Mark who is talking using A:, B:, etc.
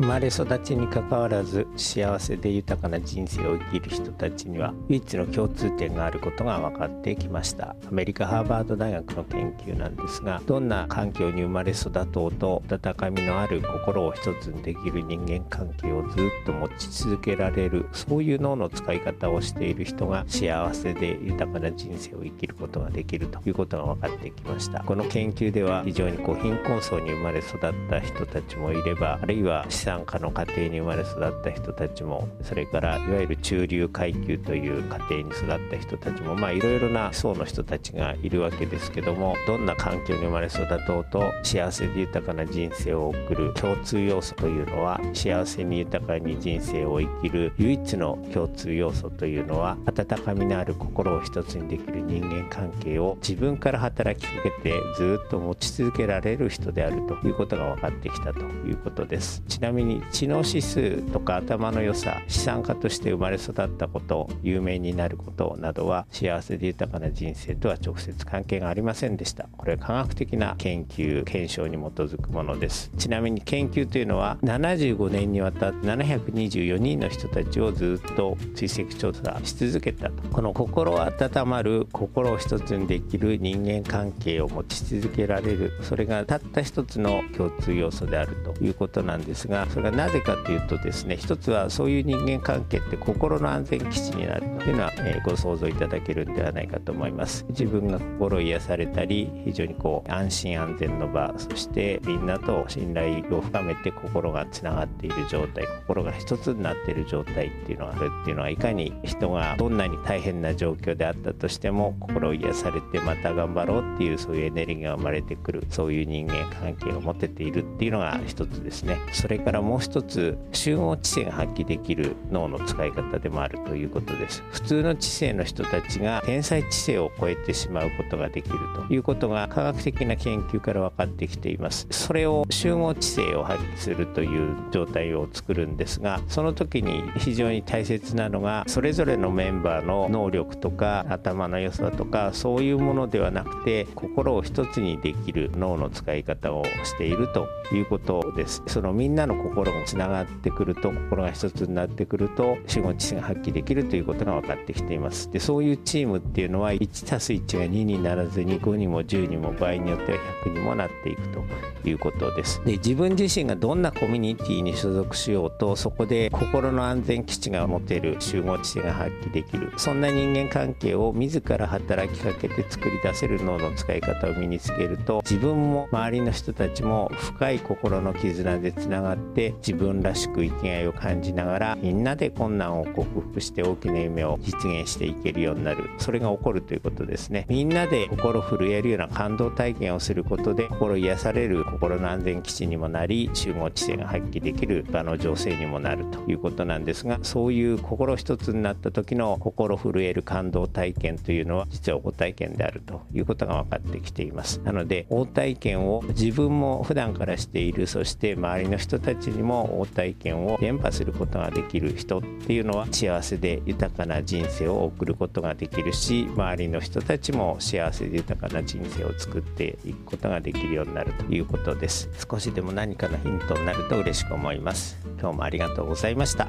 A: 生まれ育ちにかかわらず幸せで豊かな人生を生きる人たちには唯一の共通点があることが分かってきました。アメリカハーバード大学の研究なんですがどんな環境に生まれ育とうと温かみのある心を一つにできる人間関係をずっと持ち続けられるそういう脳の使い方をしている人が幸せで豊かな人生を生きることができるということが分かってきました。この研究では非常にこう貧困層に生まれ育った人たちもいればあるいは資産家の家庭に生まれ育った人たちもそれからいわゆる中流階級という家庭に育った人たちもまあいろいろな層の人たちがいるわけですけどもどんな環境に生まれ育とうと幸せで豊かな人生を送る共通要素というのは幸せに豊かに人生を生きる唯一の共通要素というのは温かみのある心を一つにできる人間関係を自分から働きかけてずっと持ち続けられる人であるということが分かってきたということです。ちなみにみに知能指数とか頭の良さ資産家として生まれ育ったこと有名になることなどは幸せで豊かな人生とは直接関係がありませんでした。これは科学的な研究検証に基づくものです。ちなみに研究というのは75年にわたって724人の人たちをずっと追跡調査し続けたと。この心温まる心を一つにできる人間関係を持ち続けられる。それがたった一つの共通要素であるということなんですがそれがなぜかというとですね一つはそういう人間関係って心の安全基地になるというのは、えー、ご想像いただけるんではないかと思います。自分が心癒されたり非常にこう安心安全の場そしてみんなと信頼を深めて心がつながっている状態心が一つになっている状態っていうのがあるっていうのはいかに人がどんなに大変な状況であったとしても心を癒されてまた頑張ろうっていうそういうエネルギーが生まれてくるそういう人間関係を持てているっていうのが一つですね。それからもう一つ集合知性が発揮できる脳の使い方でもあるということです。普通の知性の人たちが天才知性を超えてしまうことができるということが科学的な研究から分かってきています。それを集合知性を発揮するという状態を作るんですがその時に非常に大切なのがそれぞれのメンバーの能力とか頭の良さとかそういうものではなくて心を一つにできる脳の使い方をしているということです。そのみんなの心がつながってくると心が一つになってくると集合知性が発揮できるということが分かってきています。でそういうチームっていうのは 1+1 が2にならずに5にも10にも場合によっては100にもなっていくということです。で自分自身がどんなコミュニティに所属しようとそこで心の安全基地が持てる集合知性が発揮できるそんな人間関係を自ら働きかけて作り出せる脳の使い方を身につけると自分も周りの人たちも深い心の絆でつながって自分らしく生きがいを感じながらみんなで困難を克服して大きな夢を実現していけるようになる。それが起こるということですね。みんなで心震えるような感動体験をすることで心癒される心の安全基地にもなり集合知性が発揮できる場の情勢にもなるということなんですがそういう心一つになった時の心震える感動体験というのは実は応体験であるということが分かってきています。なので応体験を自分も普段からしているそして周りの人たちちにも応体験を伝播することができる人っていうのは幸せで豊かな人生を送ることができるし周りの人たちも幸せで豊かな人生を作っていくことができるようになるということです。少しでも何かのヒントになると嬉しく思います。今日もありがとうございました。